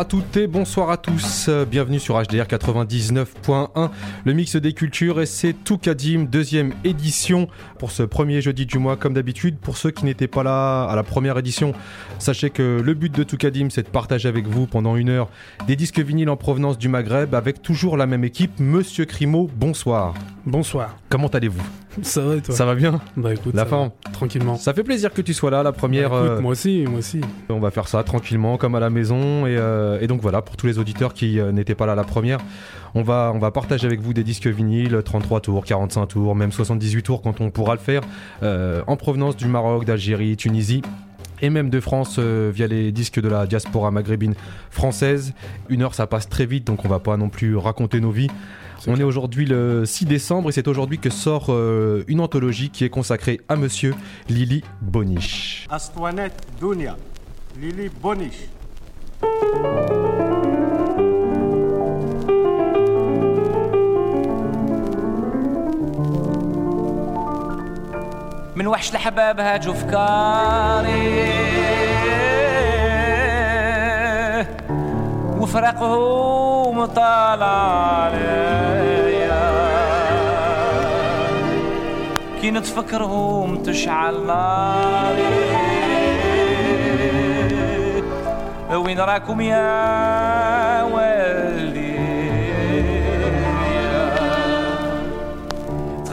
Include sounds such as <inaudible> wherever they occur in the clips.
Bonsoir à toutes et bonsoir à tous. Bienvenue sur HDR 99.1, le mix des cultures et c'est Toukadim, deuxième édition pour ce premier jeudi du mois comme d'habitude. Pour ceux qui n'étaient pas là à la première édition, sachez que le but de Toukadim c'est de partager avec vous pendant une heure des disques vinyles en provenance du Maghreb avec toujours la même équipe. Monsieur Crimo, bonsoir. Bonsoir. Comment allez-vous? <laughs> Ça va et toi Ça va bien Bah écoute, La ça fin. va, tranquillement. Ça fait plaisir que tu sois là, la première. Bah, écoute, euh, moi aussi, moi aussi. On va faire ça tranquillement, comme à la maison. Et, euh, et donc voilà, pour tous les auditeurs qui euh, n'étaient pas là la première, on va, on va partager avec vous des disques vinyles, 33 tours, 45 tours, même 78 tours quand on pourra le faire, en provenance du Maroc, d'Algérie, Tunisie et même de France euh, via les disques de la diaspora maghrébine française. Une heure, ça passe très vite, donc on va pas non plus raconter nos vies. On est aujourd'hui le 6 décembre et c'est aujourd'hui que sort euh, une anthologie qui est consacrée à monsieur Lili Boniche. من وحش الحباب هاجوا فكاري وفرقهم طالع عليا. كي نتفكرهم تشعل ناري وين راكم يا والدي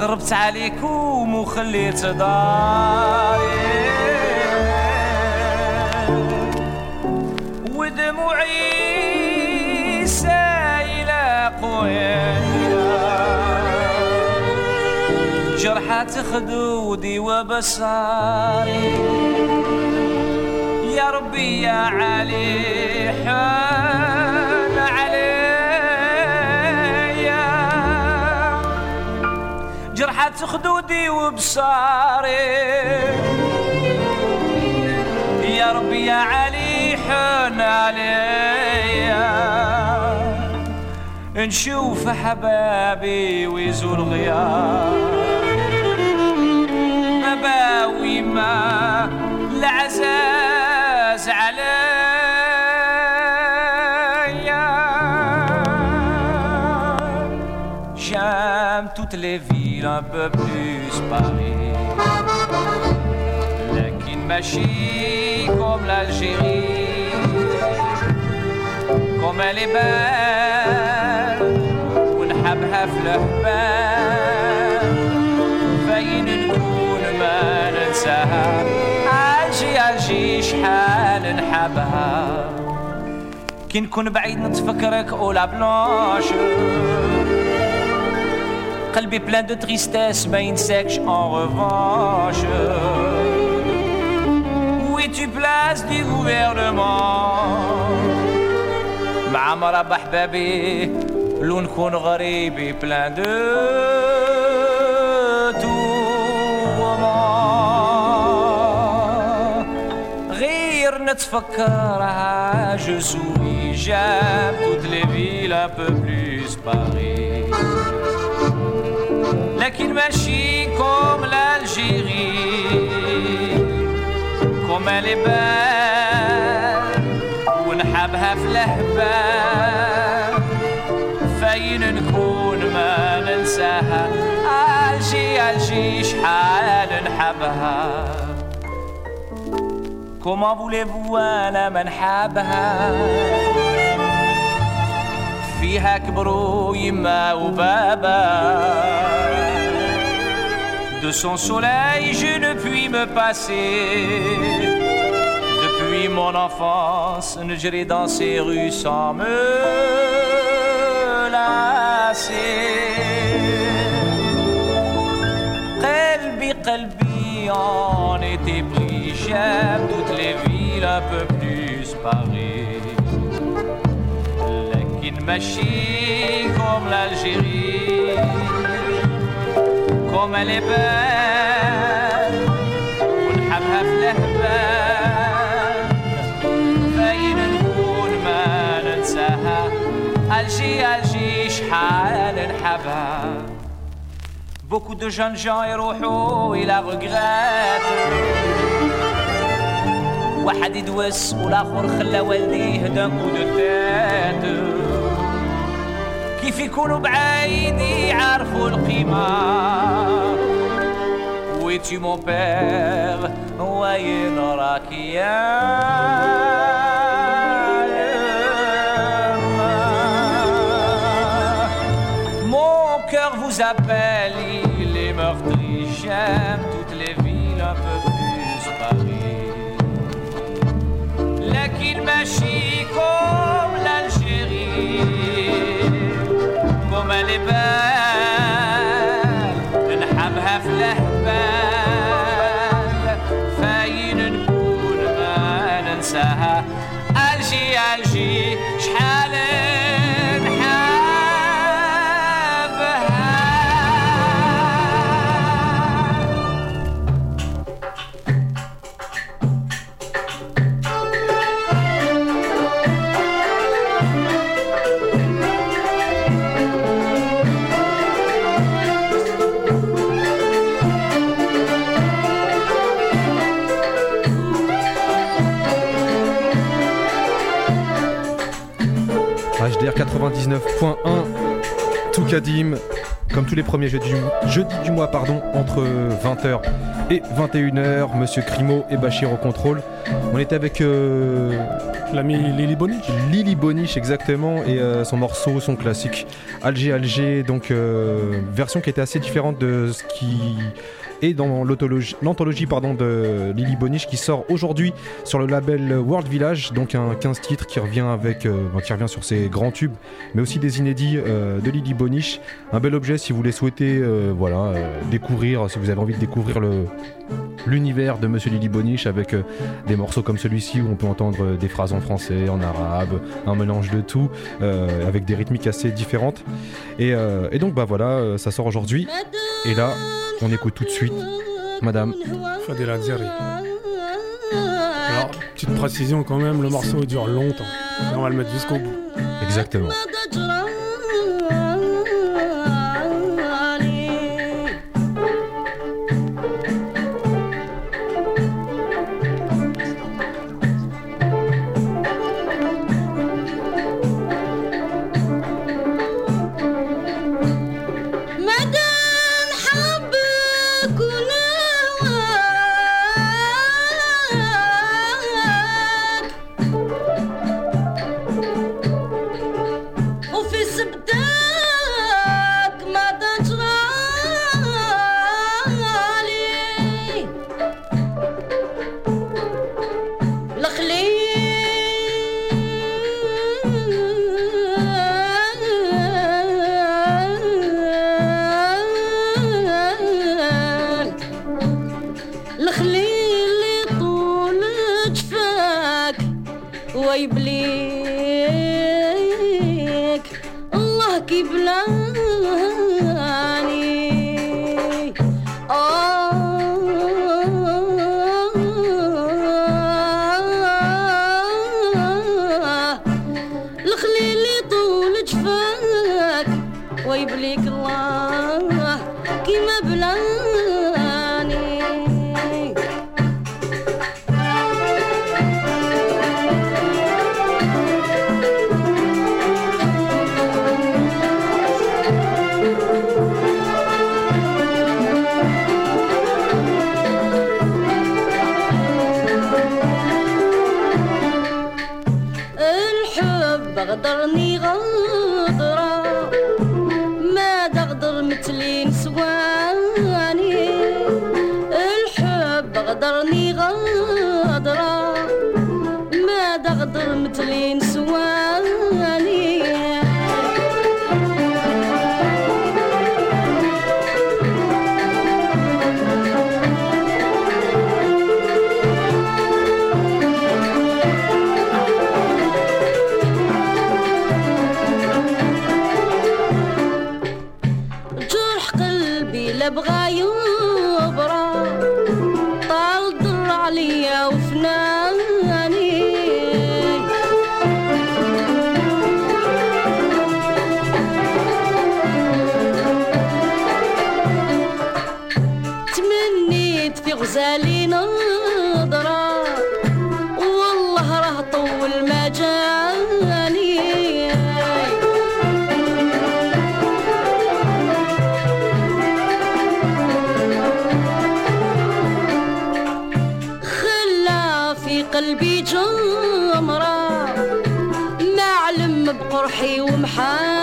تغربت عليكم وخليت داري ودموعي سايلة قوية. جرحات خدودي وبصاري. يا ربي يا علي حان خدودي وبصاري. يا ربي يا علي حن عليا نشوف حبابي ويزول غياب مباوي ما العزاز عليا les villes un peu plus Paris. لكن ماشي comme l'Algérie. Comme elle est belle ونحبها في الهبال فين نكون ما ننساها عالجي عالجي شحال نحبها كي نكون بعيد نتفكرك اولا بلانش قلبي plein de tristesse ما ينساكش en revanche Où es-tu place du gouvernement مع مرحبا حبابي لو نكون غريبي plein de tourments غير نتفكرها je souris j'aime toutes les villes un peu plus Paris لكن ماشي comme elle est belle ونحبها في الهبال فين نكون ما ننساها الجي الجي شحال نحبها Comment voulez-vous أنا ما نحبها فيها كبروا يما وبابا de son soleil, je ne puis me passer. Depuis mon enfance, j'irai dans ces rues sans me lasser. Calbi, Calbi en était pris, j'aime toutes les villes un peu plus Paris. Lakin Machi comme l'Algérie. كوما لبان ونحبها في لهبان باين نكون ما ننساها ألجي ألجي شحال نحبها. بوكو دو جون جون يروحوا إلى غقغات واحد يدوس والآخر خلى والديه دم ودتاته كيف يكونوا بعايد يعرفوا القيمة وي tu mon père راك يا back. 99.1 Toukadim comme tous les premiers jeudis du, jeudis du mois pardon entre 20h et 21h Monsieur Crimo et Bachir au contrôle. On était avec euh, L'ami Lily Bonich. Lily Boniche exactement et euh, son morceau son classique Alger Alger. Donc euh, version qui était assez différente de ce qui est dans l'anthologie de Lily Boniche qui sort aujourd'hui sur le label World Village. Donc un 15 titres qui revient avec euh, sur ses grands tubes mais aussi des inédits euh, de Lily Boniche un bel objet si vous les souhaitez euh, voilà découvrir si vous avez envie de découvrir le l'univers de Monsieur Lily Boniche avec euh, des morceaux comme celui-ci où on peut entendre euh, des phrases en français, en arabe, un mélange de tout, euh, avec des rythmiques assez différentes. Et, euh, et donc bah voilà, ça sort aujourd'hui. Et là, on écoute tout de suite, Madame. Fadel Azeri. Alors, petite précision quand même, le morceau dure longtemps. On va le mettre jusqu'au bout. Exactement. قلبي جمرة ما علم بقرحي ومحال.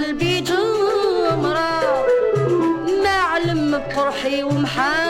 قلبي جمرة. ما علم بقرحي ومحال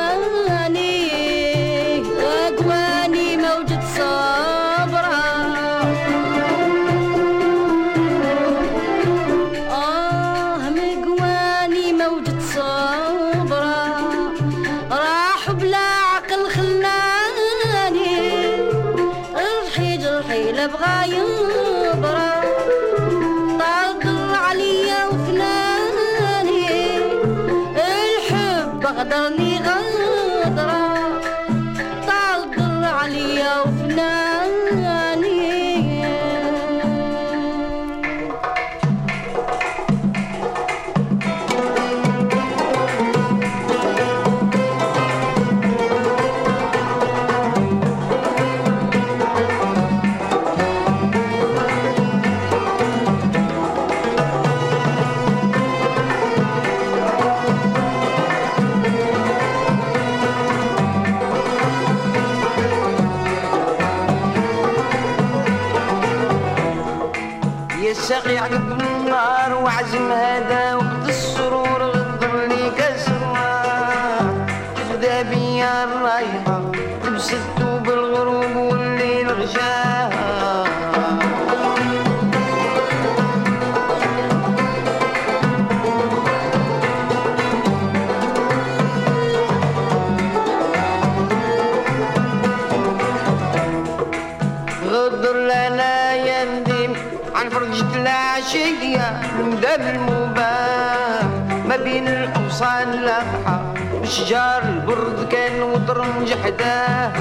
وشجار البرد كان وطرنج حداها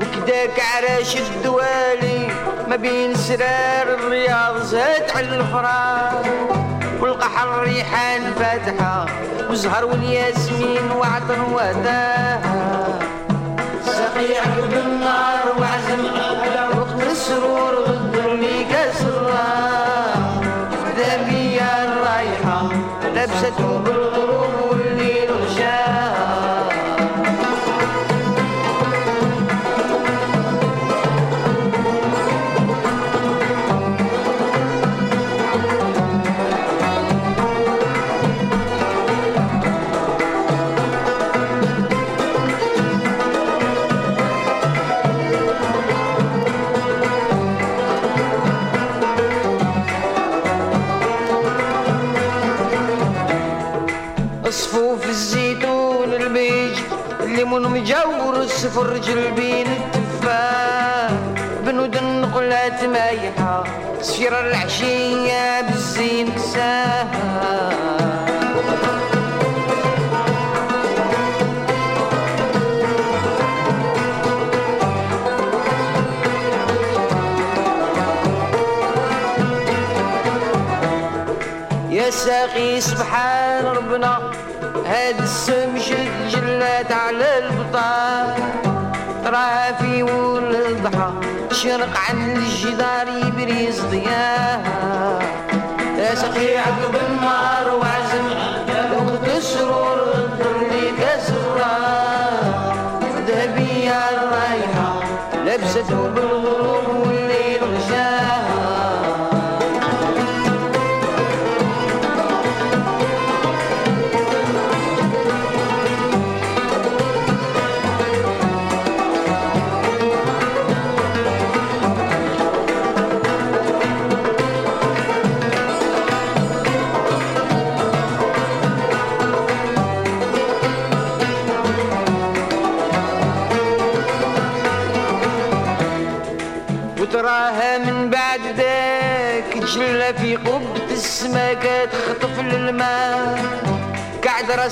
وكداك عراش الدوالي ما بين سرار الرياض زاد على الفراغ. والقحر ريحان فاتحة وزهر والياسمين وعطر وداها سقي عقب النار وعزم وقت السرور غدر لي كسرة. بدا بيا الرايحة لبسته بالغروب السفرج البين التفاح بنود النقلات مايحة سفيرة العشية الضحى شرق عند الجدار يبري ضياها يا سقي عقب النار وعلى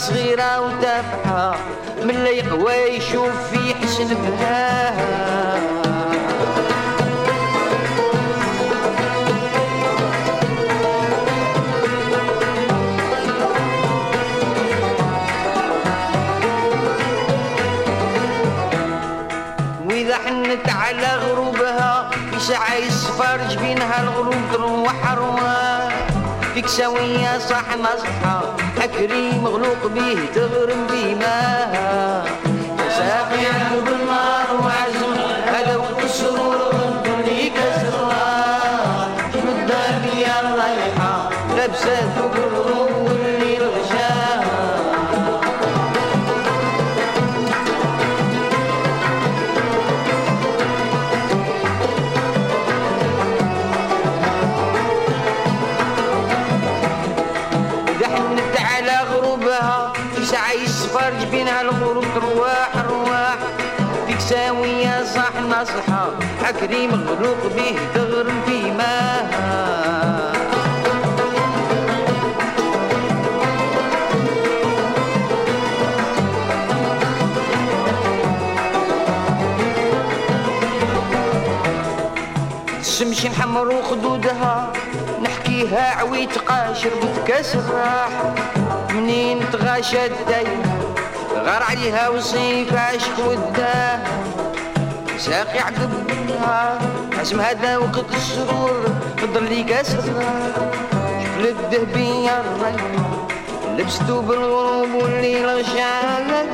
صغيرة وتافحة من اللي يقوى يشوف في حسن بهاها وإذا حنت على غروبها يسعى يصفر جبينها الغروب تروح رواح فيك سوية صح نصحى حكري مغلوق به تغرم بيه ماها يا ساقي عذب عكريم مغلوق به تغرم في ماها الشمس نحمر وخدودها نحكيها عويت قاشر بتكاس الراح. منين تغاشى الدايم غار عليها وصيف عشق وداه ساقي عقب النهار عزم هذا وقت السرور فضل لي كاس الراح الذهبية لبستو بالغروب والليل شعل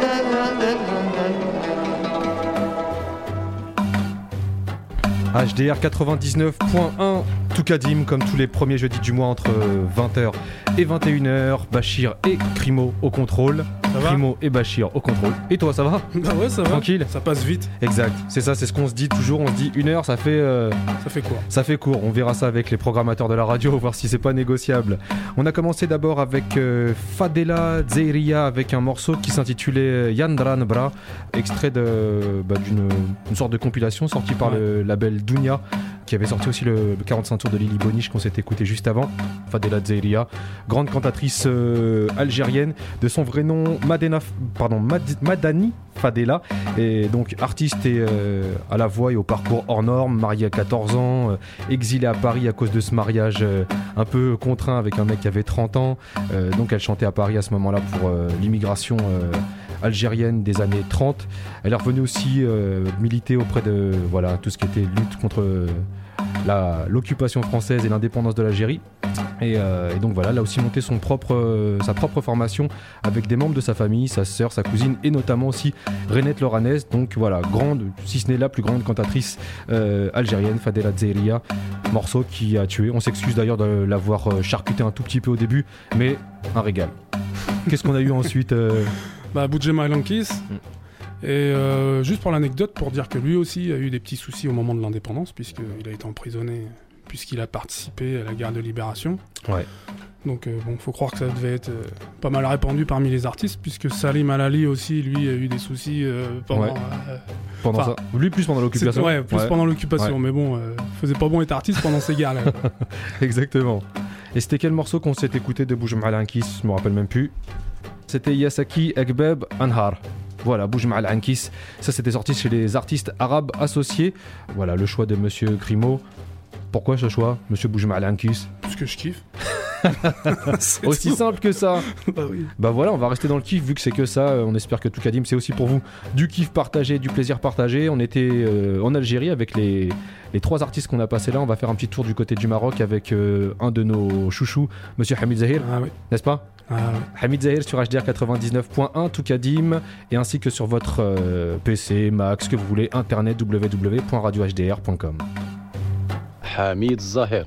HDR 99.1 Toukadim comme tous les premiers jeudis du mois entre 20h et 21h. Bachir et Crimo au contrôle. Ça va Crimo et Bachir au contrôle. Et toi, ça va Bah ouais, ça va. Tranquille Ça passe vite. Exact. C'est ça, c'est ce qu'on se dit toujours. On se dit une heure, ça fait, euh, Ça fait quoi ça fait court. On verra ça avec les programmateurs de la radio, <laughs> voir si c'est pas négociable. On a commencé d'abord avec euh, Fadela Zeiria avec un morceau qui s'intitulait Yandran Bra, extrait de- bah, d'une une sorte de compilation sortie par le label Dunia, qui avait sorti aussi le, le 45 tours de Lily Boniche qu'on s'est écouté juste avant. Fadela Zeiria, grande cantatrice euh, algérienne, de son vrai nom Madani Fadela, et donc artiste euh, à la voix et au parcours hors norme, mariée à 14 ans, euh, exilée à Paris à cause de ce mariage euh, un peu contraint avec un mec qui avait 30 ans. Donc elle chantait à Paris à ce moment-là pour l'immigration algérienne des années 30. Elle est revenue aussi militer auprès de voilà tout ce qui était lutte contre l'occupation française et l'indépendance de l'Algérie. Et, euh, et donc voilà, a aussi propre, euh, sa propre formation avec des membres de sa famille, sa sœur, sa cousine et notamment aussi Renette Loranès. Donc voilà, grande, si ce n'est la plus grande cantatrice euh, algérienne, Fadela Zeiria, morceau qui a tué. On s'excuse d'ailleurs de l'avoir charcuté un tout petit peu au début, mais un régal. Qu'est-ce qu'on a eu ensuite <laughs> Bah, Boudjema Lankis. Et juste pour l'anecdote, pour dire que lui aussi a eu des petits soucis au moment de l'indépendance, puisqu'il a été emprisonné, puisqu'il a participé à la guerre de libération. Ouais. Donc euh, bon, faut croire que ça devait être euh, pas mal répandu parmi les artistes, puisque Salim Alali aussi, lui, a eu des soucis euh, pendant. Ouais. euh, pendant ça Lui plus pendant l'occupation. ouais, plus Ouais. pendant l'occupation, Ouais. mais bon, faisait pas bon être artiste pendant ces guerres-là. <laughs> Exactement. Et c'était quel morceau qu'on s'est écouté de Bouge Malankis Je me rappelle même plus. C'était Yasaki Ekbeb Anhar. Voilà, Bouge Malankis. Ça, c'était sorti chez les artistes arabes associés. Voilà, le choix de Monsieur Grimaud. Pourquoi ce choix, Monsieur Bouge Malankis Puisque je kiffe. <laughs> Aussi tout. simple que ça. Bah oui. Bah voilà, on va rester dans le kiff vu que c'est que ça. Euh, On espère que Toukadim c'est aussi pour vous du kiff partagé, du plaisir partagé. On était euh, en Algérie avec les, les trois artistes qu'on a passés là. On va faire un petit tour du côté du Maroc avec euh, un de nos chouchous, Monsieur Hamid Zahir, Ah oui. n'est-ce pas? Ah oui. Hamid Zahir sur HDR 99.1 Toukadim et ainsi que sur votre euh, PC, Mac, ce que vous voulez, internet www.radiohdr.com. حميد الظاهر.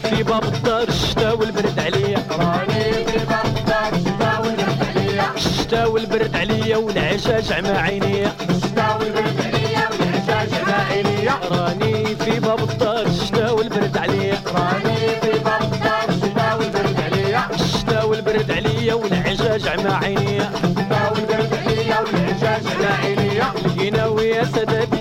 في باب الشتا والبرد عليا. راني في باب الدار الشتا والبرد عليا الشتا والعشا جمع عينيا. راني في باب الدار الشتا والبرد عليا. راني في باب الدار الشتا والبرد عليا الشتا والبرد عليا والعشا جمع عينيا. الشتا والبرد عليا والعشا جمع عينيا. لقينا ويا سادات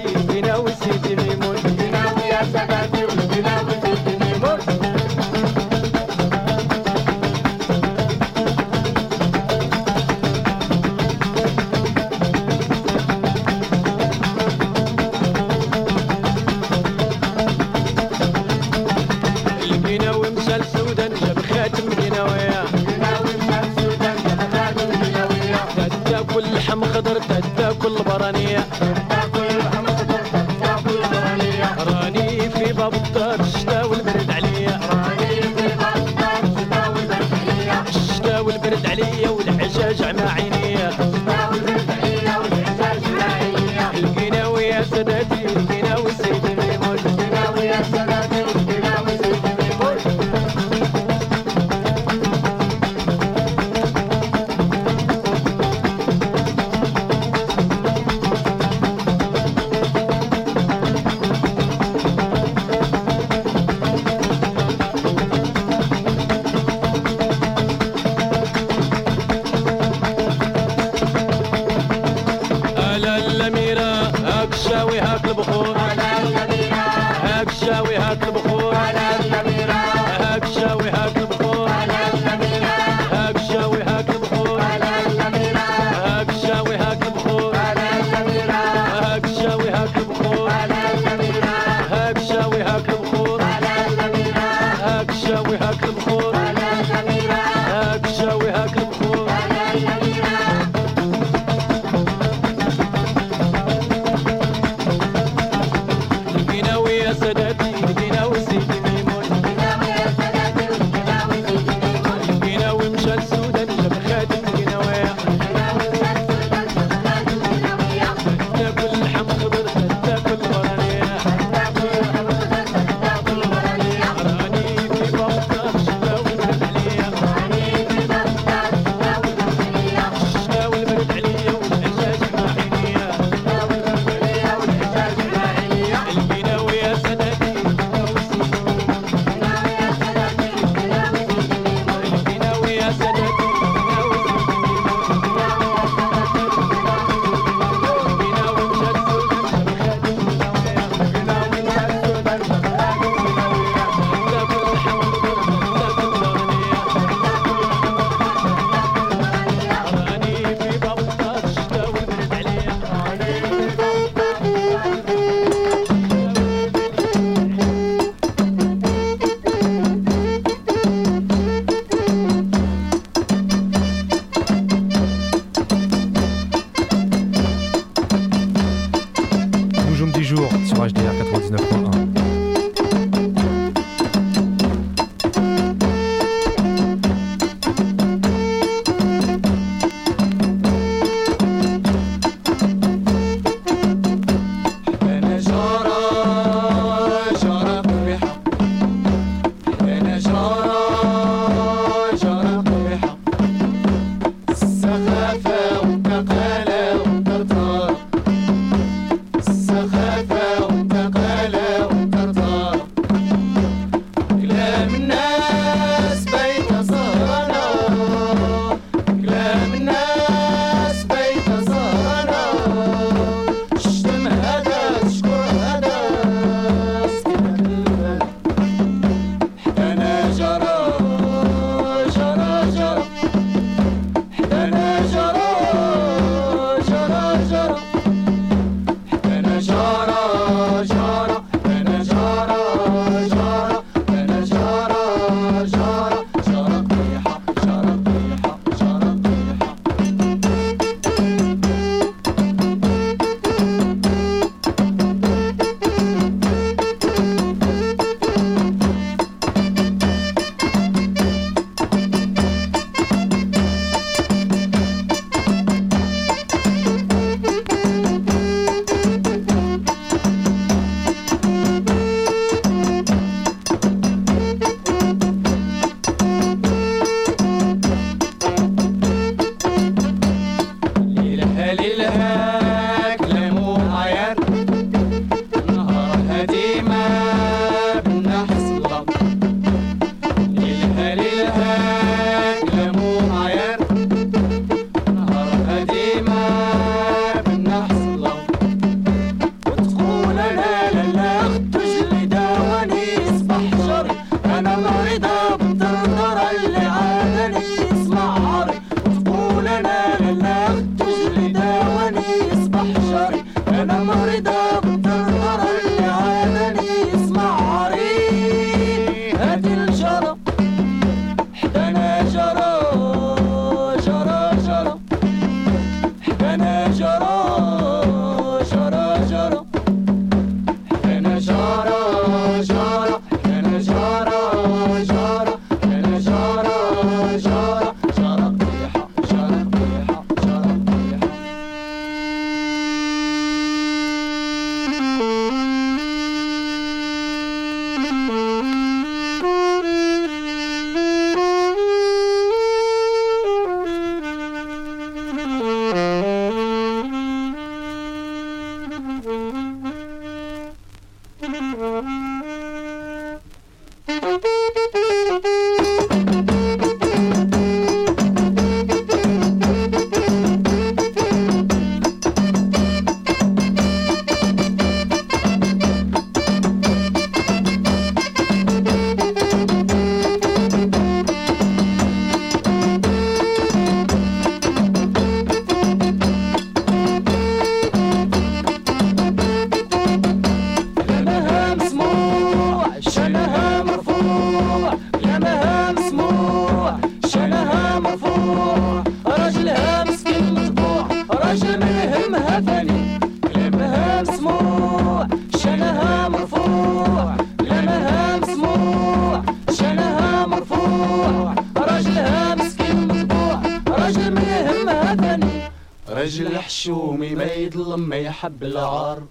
رجل حشومي ما يظلم ما يحب العار.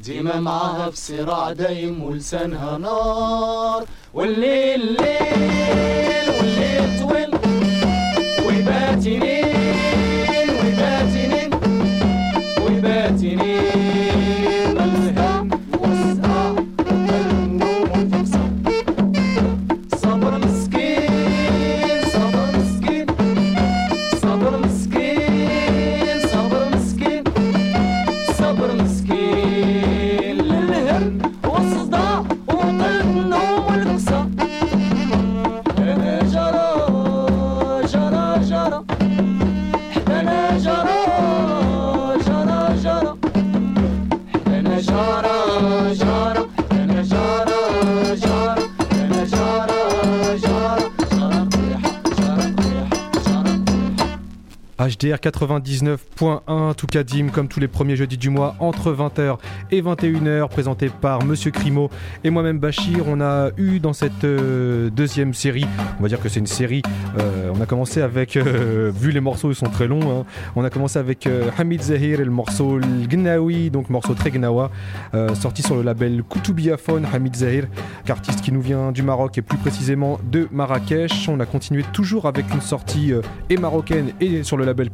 ديما معاها في صراع دايم ولسانها نار. والليل ليل HDR 99.1 Toukadim comme tous les premiers jeudis du mois entre 20h et 21h présenté par Monsieur Crimo et moi-même Bachir. On a eu dans cette euh, deuxième série, on va dire que c'est une série, euh, on a commencé avec, euh, <laughs> vu les morceaux ils sont très longs, hein, on a commencé avec Hamid Zahir et le morceau Gnawi, donc morceau très gnawa, sorti sur le label Koutubiafone Hamid Zahir, artiste qui nous vient du Maroc et plus précisément de Marrakech. On a continué toujours avec une sortie et marocaine et sur le label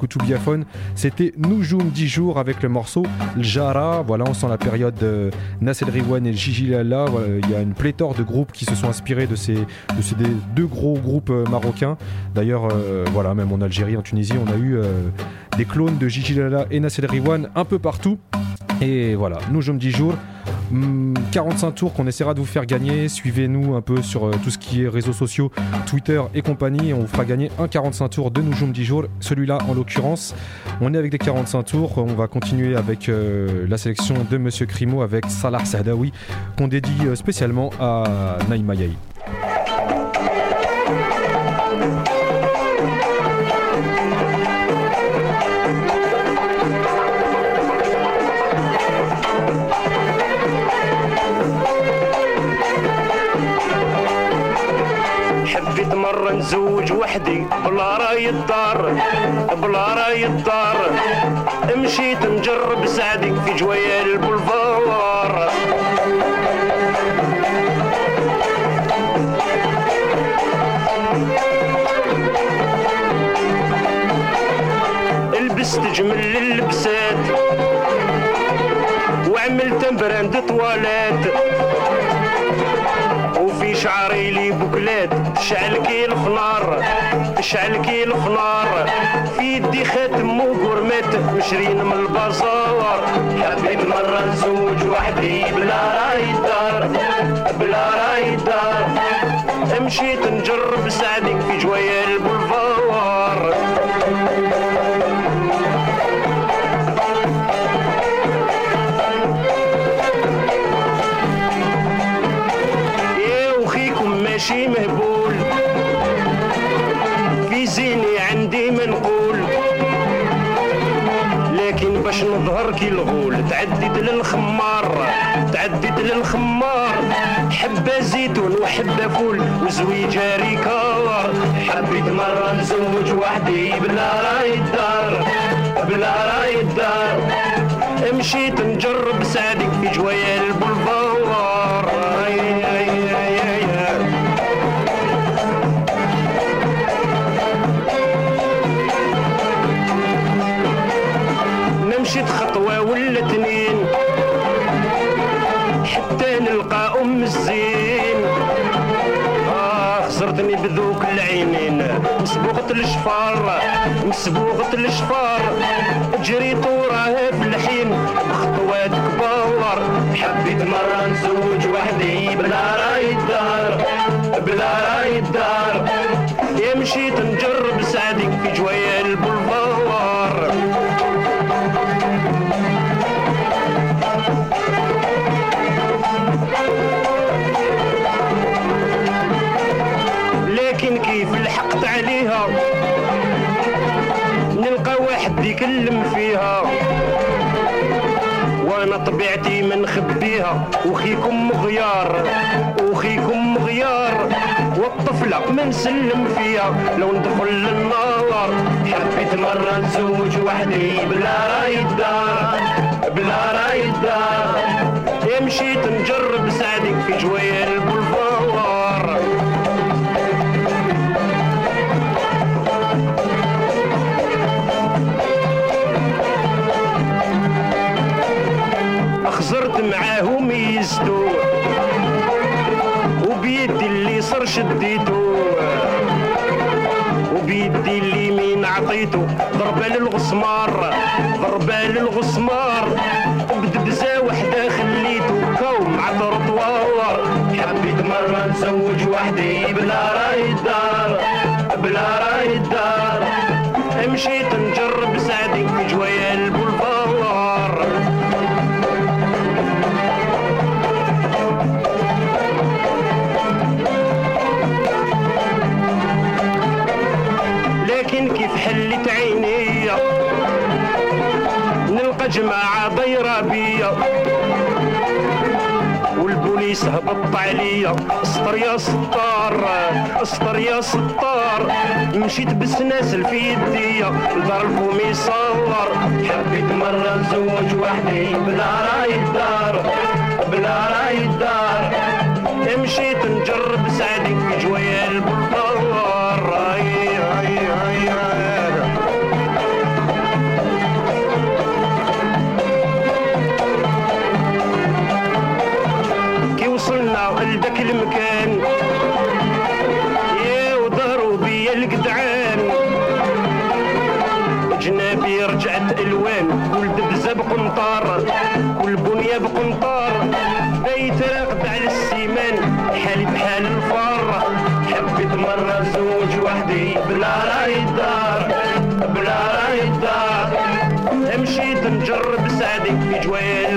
C'était Noujoum 10 jours avec le morceau Ljara. Voilà, on sent la période euh, Nasser et Gigi Lala. Il y a une pléthore de groupes qui se sont inspirés de ces, de deux gros groupes euh, marocains. D'ailleurs, euh, voilà, même en Algérie, en Tunisie, on a eu euh, des clones de Gigi Lala et Nasser Riwan un peu partout. Et voilà, Noujoum 10 jours. Hum, 45 tours qu'on essaiera de vous faire gagner. Suivez-nous un peu sur euh, tout ce qui est réseaux sociaux, Twitter et compagnie. On vous fera gagner un 45 tours de Noujoum 10 jours. Celui-là, en l'occurrence, on est avec des 45 tours. On va continuer avec euh, la sélection de Monsieur Crimo avec Salah Sadawi, qu'on dédie euh, spécialement à Naïma Yahi. وحدي بلا رأي الدار بلا رأي الدار مشيت نجرب سعدك في جويال البولفار لبست جمل اللبسات وعملت براند طوالات. شعري لي بوكلات شعل كي الفنار شعل كي الفنار في يدي خاتم وقرمات مشرين من البازار. حبيت مرة نزوج وحدي بلا راي الدار بلا راي الدار مشيت نجرب سعدك في جويال البولفار باش نظهر كي الغول تعديت للخمار تعديت للخمار. حبة زيتون وحبة فول وزويجة ريكار حبيت مرة نزوج وحدي بلا راي الدار بلا راي الدار. مشيت نجرب سعدي في جوايا البلفار. الزين. آه خسرتني بذوك العينين. مسبوقة الشفار مسبوقة الشفار جريت وراها في الحين بخطوات كبار. حبيت مرة نزوج وحدي بلا رأي الدار بلا رأي الدار. يا مشيت طبيعتي ما نخبيها وخيكم مغيار وخيكم مغيار والطفلة ما نسلم فيها. لو ندخل للنار حبيت مرة نزوج وحدي بلا راي الدار بلا راي الدار يا مشيت نجرب سعدك في جوايا البلفار؟ معاهم يزدو. وبيدي اللي صار شديتو. وبيدي اليمين عطيتو. ضربة للغسمار ضربة للغسمار بدبزة وحدة خليتو. كوم على الرطوار حبيت مرة نزوج وحدي بلا راي الدار. بلا راي الدار. مشيت نجرب والبوليس هبط عليا أسطر يا سطار أسطر يا سطار مشيت بالسناسل في يديا لدار الفومي صور حبيت مرة نزوج وحدي بلا رأي الدار بلا رأي الدار. مشيت نجرب سعدي جوايا البلدار بزا بقنطار والبنيه بقنطار بيت راقد على السيمان حالي بحال الفار. حبيت مرة زوج وحدي بلا راي الدار بلا راي الدار مشيت نجرب سعدي في جوايا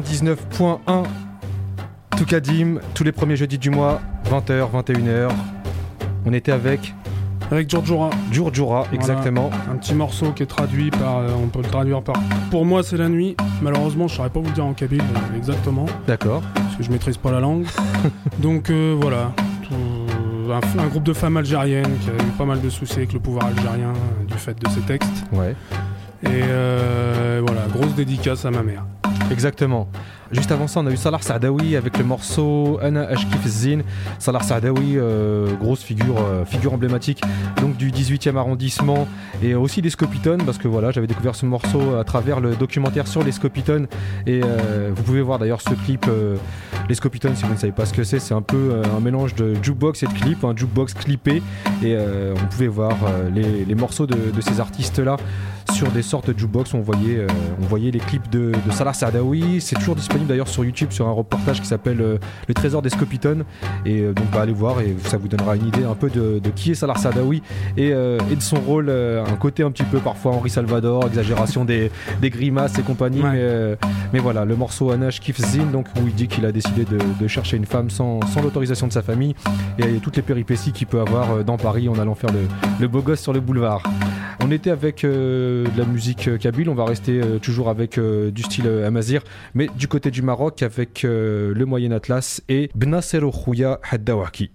99.1 Toukadim, tous les premiers jeudis du mois, 20h, 21h. On était avec Avec Giorgiora. Djurdjura, exactement. Un petit morceau qui est traduit par. euh, on peut le traduire par. Pour moi, c'est la nuit. Malheureusement, je saurais pas vous le dire en kabyle euh, exactement. D'accord. Parce que je maîtrise pas la langue. <laughs> Donc euh, voilà. Un, un groupe de femmes algériennes qui a eu pas mal de soucis avec le pouvoir algérien du fait de ses textes. Ouais. Et voilà, grosse dédicace à ma mère. Exactement. Juste avant ça, on a eu Salah Saadawi avec le morceau Ana Ashkif Zin. Salah Saadawi, euh, grosse figure, euh, figure emblématique donc du 18e arrondissement et aussi des Scopitones parce que voilà, j'avais découvert ce morceau à travers le documentaire sur les Scopitones et euh, vous pouvez voir d'ailleurs ce clip. les Scopitones, si vous ne savez pas ce que c'est, c'est un peu un mélange de jukebox et de clip, un jukebox clippé et on pouvait voir les, les morceaux de, de ces artistes-là sur des sortes de jukebox où on voyait, euh, on voyait les clips de, de Salah Saadawi. C'est toujours disponible d'ailleurs sur YouTube sur un reportage qui s'appelle euh, Le Trésor des Scopitones. Et euh, donc bah, allez voir et ça vous donnera une idée un peu de, de qui est Salah Saadawi et, et de son rôle, un côté un petit peu parfois Henri Salvador, exagération des, des grimaces et compagnie. Ouais. Mais, mais voilà, le morceau Anash Kif Zin, donc où il dit qu'il a décidé de, de chercher une femme sans, sans l'autorisation de sa famille et toutes les péripéties qu'il peut avoir dans Paris en allant faire le, le beau gosse sur le boulevard. On était avec euh, de la musique euh, kabyle, on va rester euh, toujours avec du style amazir, mais du côté du Maroc avec le Moyen Atlas et Bnasero Khouya Haddawaki.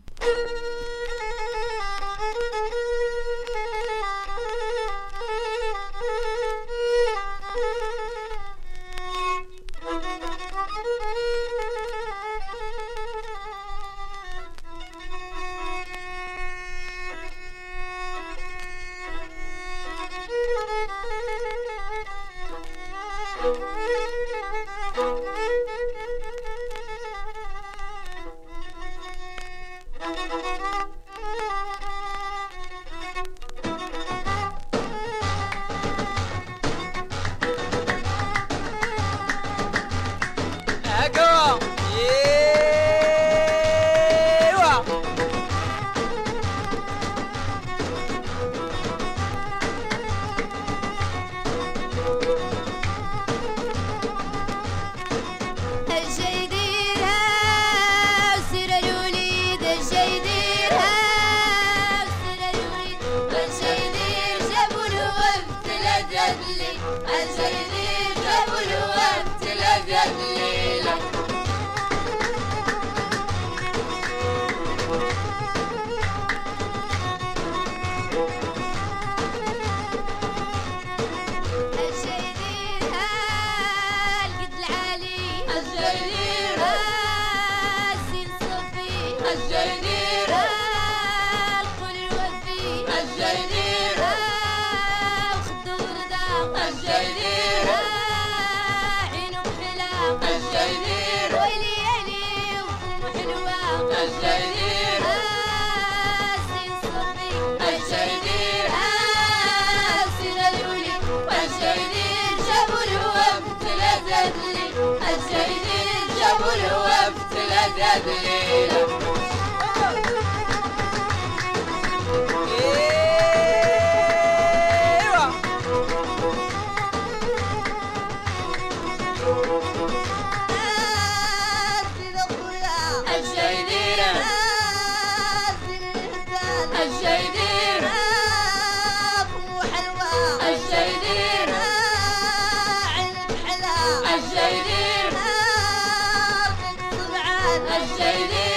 الجيلي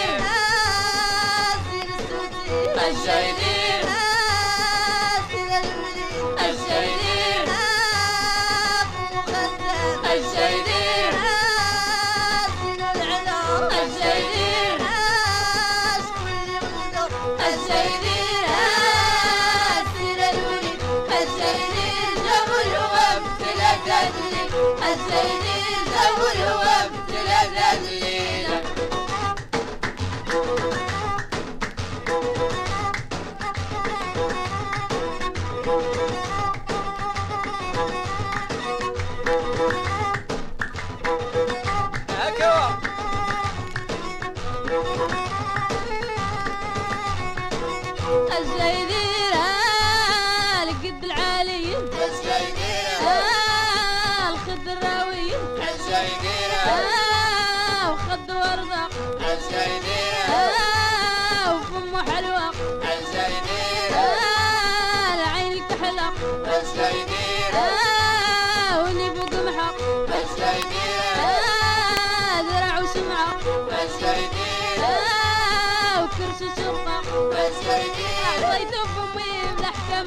السوتي الجيلي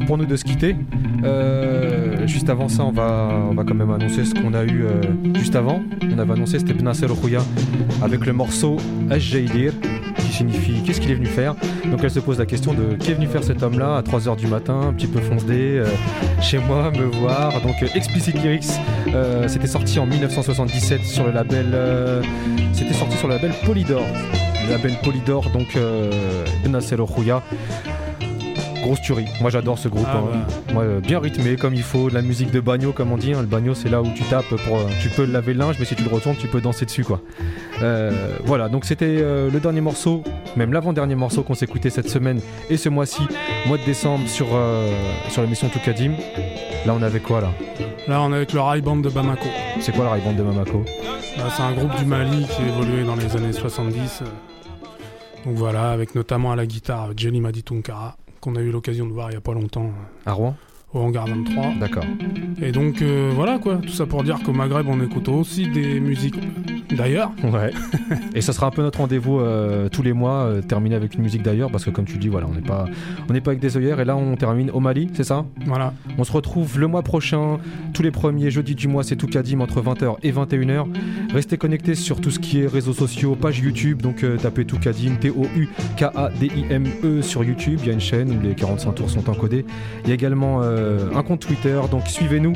pour nous de se quitter. Euh, juste avant ça, on va, on va quand même annoncer ce qu'on a eu euh, juste avant. On avait annoncé c'était Benasser Rouya avec le morceau Ajjaidir qui signifie qu'est-ce qu'il est venu faire? Donc elle se pose la question de qui est venu faire cet homme-là? À 3h du matin, un petit peu foncé, euh, chez moi, me voir. Donc Explicit Lyrics, c'était sorti en 1977 sur le label, c'était sorti sur le label Polydor. Le label Polydor, donc Benasser Rouya. Grosse tuerie. Moi j'adore ce groupe. Ah hein. euh, bien rythmé comme il faut, de la musique de bagno comme on dit. hein. Le bagno c'est là où tu tapes pour, euh, tu peux laver le linge, mais si tu le retournes, tu peux danser dessus quoi. Euh, voilà, donc c'était le dernier morceau, même l'avant-dernier morceau qu'on s'est écouté cette semaine et ce mois-ci, mois de décembre sur sur l'émission Toukadim. Là on avait quoi là? Là, on est avec le Rai Band de Bamako. C'est quoi la Ray Band de Mamako Bah, c'est un groupe du Mali qui a évolué dans les années 70. euh. Donc voilà, avec notamment à la guitare Jenny Madi Tunkara, qu'on a eu l'occasion de voir il y a pas longtemps. À Rouen? Au hangar 23. D'accord. Et donc euh, voilà quoi, tout ça pour dire qu'au Maghreb on écoute aussi des musiques d'ailleurs. Ouais. <laughs> Et ça sera un peu notre rendez-vous euh, tous les mois, euh, terminer avec une musique d'ailleurs, parce que comme tu dis, voilà, on n'est pas, on n'est pas avec des œillères. Et là, on termine au Mali, c'est ça? Voilà. On se retrouve le mois prochain, tous les premiers jeudis du mois, c'est tout Kadim entre 20h et 21h. Restez connectés sur tout ce qui est réseaux sociaux, page YouTube, donc euh, tapez tout Kadim, T-O-U-K-A-D-I-M-E sur YouTube. Il y a une chaîne où les 45 tours sont encodés. Il y a également un compte Twitter, donc suivez-nous.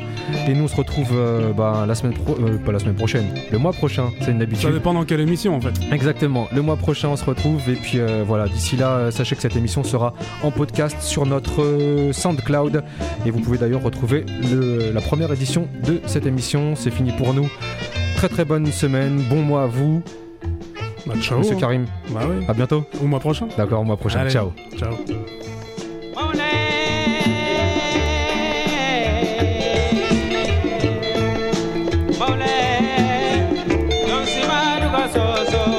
Et nous, on se retrouve euh, bah, la semaine pro- euh, pas la semaine prochaine, le mois prochain, c'est une habitude. Ça dépend dans quelle émission en fait. Exactement. Le mois prochain, on se retrouve. Et puis euh, voilà, d'ici là, euh, sachez que cette émission sera en podcast sur notre euh, SoundCloud. Et vous pouvez d'ailleurs retrouver le- la première édition de cette émission. C'est fini pour nous. Très très bonne semaine. Bon mois à vous. Bah, ciao. Monsieur hein. Karim. Bah oui. À bientôt. Au mois prochain. D'accord, au mois prochain. Allez. Ciao. Ciao. so so.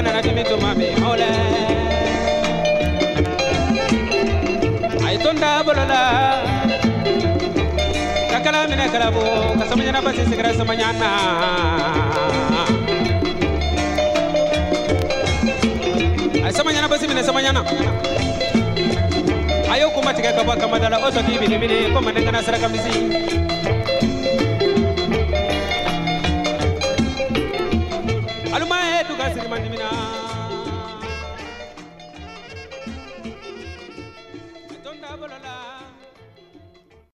Duga nana timi to mami maula ay tonda bolola kakala mina kalabo kasamanya na basi ay na basi mina ayo kuma tiga oso bini kuma dengana sara kamisi